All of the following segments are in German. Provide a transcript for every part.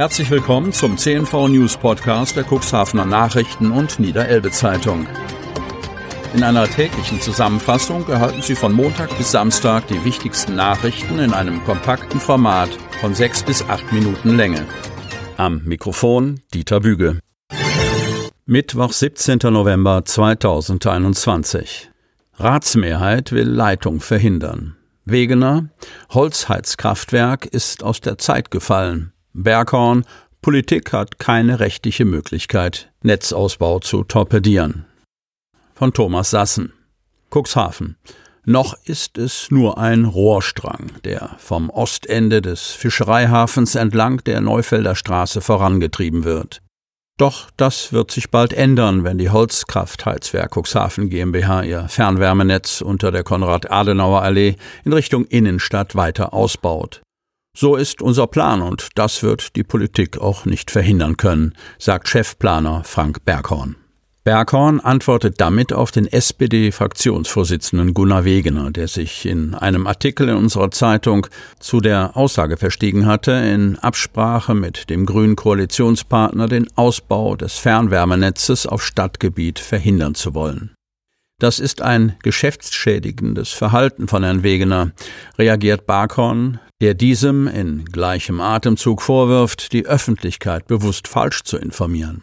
Herzlich willkommen zum CNV News Podcast der Cuxhavener Nachrichten und Niederelbe Zeitung. In einer täglichen Zusammenfassung erhalten Sie von Montag bis Samstag die wichtigsten Nachrichten in einem kompakten Format von sechs bis acht Minuten Länge. Am Mikrofon Dieter Büge. Mittwoch, 17. November 2021. Ratsmehrheit will Leitung verhindern. Wegener, Holzheizkraftwerk ist aus der Zeit gefallen. Berghorn, Politik hat keine rechtliche Möglichkeit, Netzausbau zu torpedieren. Von Thomas Sassen. Cuxhaven. Noch ist es nur ein Rohrstrang, der vom Ostende des Fischereihafens entlang der Neufelder Straße vorangetrieben wird. Doch das wird sich bald ändern, wenn die Holzkraftheizwerk Cuxhaven GmbH ihr Fernwärmenetz unter der Konrad-Adenauer-Allee in Richtung Innenstadt weiter ausbaut. So ist unser Plan und das wird die Politik auch nicht verhindern können, sagt Chefplaner Frank Berghorn. Berghorn antwortet damit auf den SPD-Fraktionsvorsitzenden Gunnar Wegener, der sich in einem Artikel in unserer Zeitung zu der Aussage verstiegen hatte, in Absprache mit dem grünen Koalitionspartner den Ausbau des Fernwärmenetzes auf Stadtgebiet verhindern zu wollen. Das ist ein geschäftsschädigendes Verhalten von Herrn Wegener, reagiert Barkhorn, der diesem in gleichem Atemzug vorwirft, die Öffentlichkeit bewusst falsch zu informieren.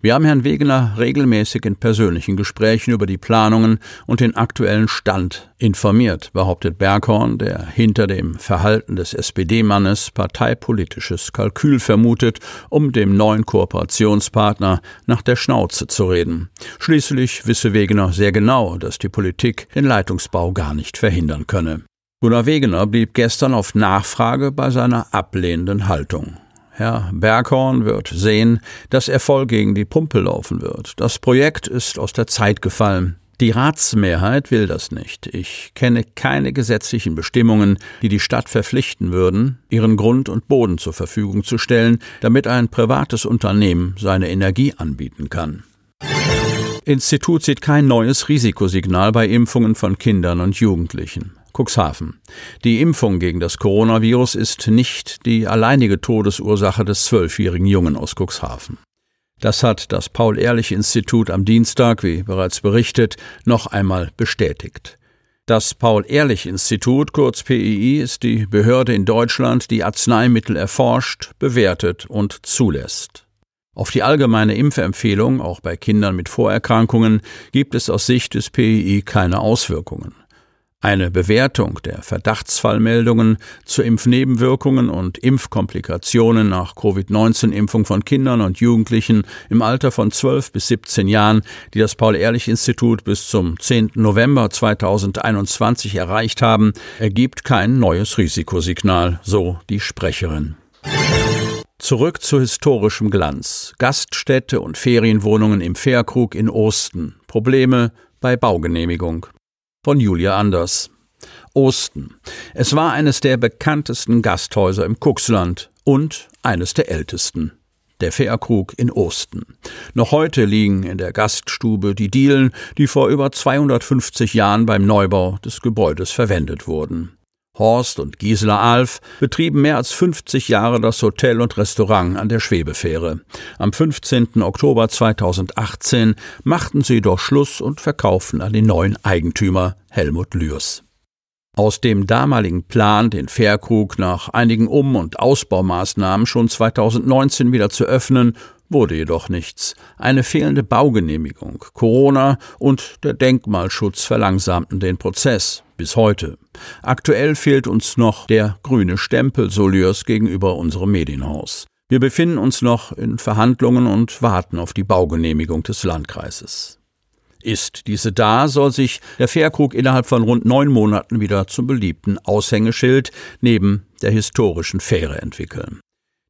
Wir haben Herrn Wegener regelmäßig in persönlichen Gesprächen über die Planungen und den aktuellen Stand informiert, behauptet Berghorn, der hinter dem Verhalten des SPD-Mannes parteipolitisches Kalkül vermutet, um dem neuen Kooperationspartner nach der Schnauze zu reden. Schließlich wisse Wegener sehr genau, dass die Politik den Leitungsbau gar nicht verhindern könne. Gunnar Wegener blieb gestern auf Nachfrage bei seiner ablehnenden Haltung. Herr Berghorn wird sehen, dass er voll gegen die Pumpe laufen wird. Das Projekt ist aus der Zeit gefallen. Die Ratsmehrheit will das nicht. Ich kenne keine gesetzlichen Bestimmungen, die die Stadt verpflichten würden, ihren Grund und Boden zur Verfügung zu stellen, damit ein privates Unternehmen seine Energie anbieten kann. Institut sieht kein neues Risikosignal bei Impfungen von Kindern und Jugendlichen. Cuxhaven. Die Impfung gegen das Coronavirus ist nicht die alleinige Todesursache des zwölfjährigen Jungen aus Cuxhaven. Das hat das Paul-Ehrlich-Institut am Dienstag, wie bereits berichtet, noch einmal bestätigt. Das Paul-Ehrlich-Institut, kurz PII, ist die Behörde in Deutschland, die Arzneimittel erforscht, bewertet und zulässt. Auf die allgemeine Impfempfehlung, auch bei Kindern mit Vorerkrankungen, gibt es aus Sicht des PII keine Auswirkungen. Eine Bewertung der Verdachtsfallmeldungen zu Impfnebenwirkungen und Impfkomplikationen nach Covid-19-Impfung von Kindern und Jugendlichen im Alter von 12 bis 17 Jahren, die das Paul-Ehrlich-Institut bis zum 10. November 2021 erreicht haben, ergibt kein neues Risikosignal, so die Sprecherin. Zurück zu historischem Glanz. Gaststätte und Ferienwohnungen im Fährkrug in Osten. Probleme bei Baugenehmigung von Julia Anders. Osten. Es war eines der bekanntesten Gasthäuser im Kuxland und eines der ältesten. Der Fährkrug in Osten. Noch heute liegen in der Gaststube die Dielen, die vor über 250 Jahren beim Neubau des Gebäudes verwendet wurden. Horst und Gisela Alf betrieben mehr als 50 Jahre das Hotel und Restaurant an der Schwebefähre. Am 15. Oktober 2018 machten sie doch Schluss und verkauften an den neuen Eigentümer Helmut Lührs. Aus dem damaligen Plan, den Fährkrug nach einigen Um- und Ausbaumaßnahmen schon 2019 wieder zu öffnen, wurde jedoch nichts. Eine fehlende Baugenehmigung, Corona und der Denkmalschutz verlangsamten den Prozess bis heute. Aktuell fehlt uns noch der grüne Stempel, so Lürs gegenüber unserem Medienhaus. Wir befinden uns noch in Verhandlungen und warten auf die Baugenehmigung des Landkreises. Ist diese da, soll sich der Fährkrug innerhalb von rund neun Monaten wieder zum beliebten Aushängeschild neben der historischen Fähre entwickeln.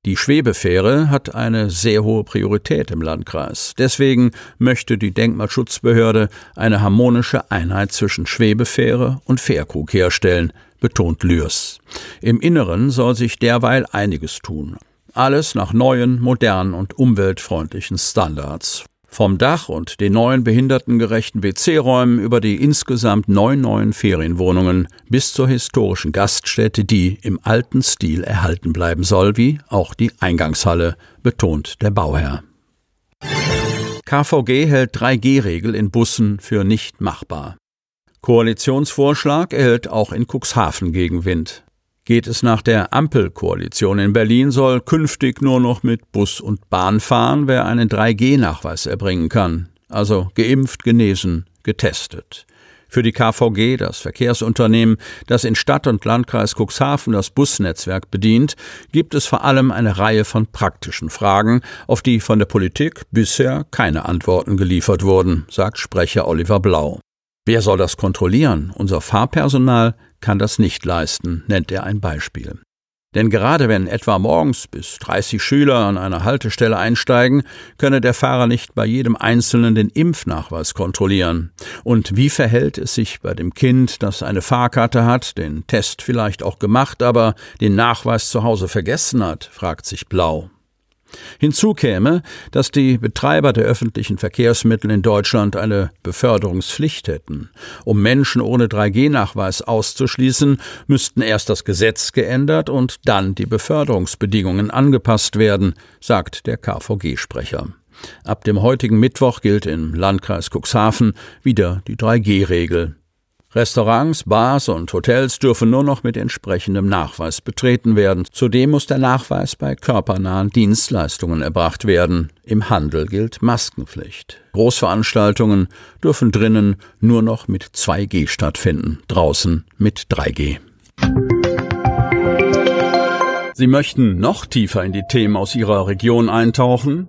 Die Schwebefähre hat eine sehr hohe Priorität im Landkreis. Deswegen möchte die Denkmalschutzbehörde eine harmonische Einheit zwischen Schwebefähre und Fährkrug herstellen, betont Lürs. Im Inneren soll sich derweil einiges tun. Alles nach neuen, modernen und umweltfreundlichen Standards. Vom Dach und den neuen behindertengerechten WC-Räumen über die insgesamt neun neuen Ferienwohnungen bis zur historischen Gaststätte, die im alten Stil erhalten bleiben soll, wie auch die Eingangshalle, betont der Bauherr. KVG hält 3G-Regel in Bussen für nicht machbar. Koalitionsvorschlag erhält auch in Cuxhaven Gegenwind. Geht es nach der Ampelkoalition in Berlin, soll künftig nur noch mit Bus und Bahn fahren, wer einen 3G-Nachweis erbringen kann. Also geimpft, genesen, getestet. Für die KVG, das Verkehrsunternehmen, das in Stadt und Landkreis Cuxhaven das Busnetzwerk bedient, gibt es vor allem eine Reihe von praktischen Fragen, auf die von der Politik bisher keine Antworten geliefert wurden, sagt Sprecher Oliver Blau. Wer soll das kontrollieren? Unser Fahrpersonal kann das nicht leisten, nennt er ein Beispiel. Denn gerade wenn etwa morgens bis 30 Schüler an einer Haltestelle einsteigen, könne der Fahrer nicht bei jedem Einzelnen den Impfnachweis kontrollieren. Und wie verhält es sich bei dem Kind, das eine Fahrkarte hat, den Test vielleicht auch gemacht, aber den Nachweis zu Hause vergessen hat, fragt sich Blau. Hinzu käme, dass die Betreiber der öffentlichen Verkehrsmittel in Deutschland eine Beförderungspflicht hätten. Um Menschen ohne 3G-Nachweis auszuschließen, müssten erst das Gesetz geändert und dann die Beförderungsbedingungen angepasst werden, sagt der KVG-Sprecher. Ab dem heutigen Mittwoch gilt im Landkreis Cuxhaven wieder die 3G-Regel. Restaurants, Bars und Hotels dürfen nur noch mit entsprechendem Nachweis betreten werden. Zudem muss der Nachweis bei körpernahen Dienstleistungen erbracht werden. Im Handel gilt Maskenpflicht. Großveranstaltungen dürfen drinnen nur noch mit 2G stattfinden, draußen mit 3G. Sie möchten noch tiefer in die Themen aus Ihrer Region eintauchen?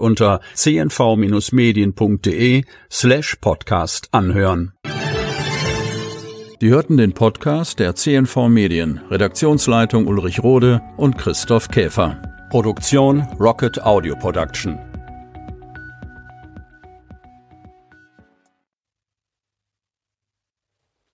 unter cnv-medien.de slash podcast anhören. Die hörten den Podcast der CNV Medien, Redaktionsleitung Ulrich Rode und Christoph Käfer. Produktion Rocket Audio Production.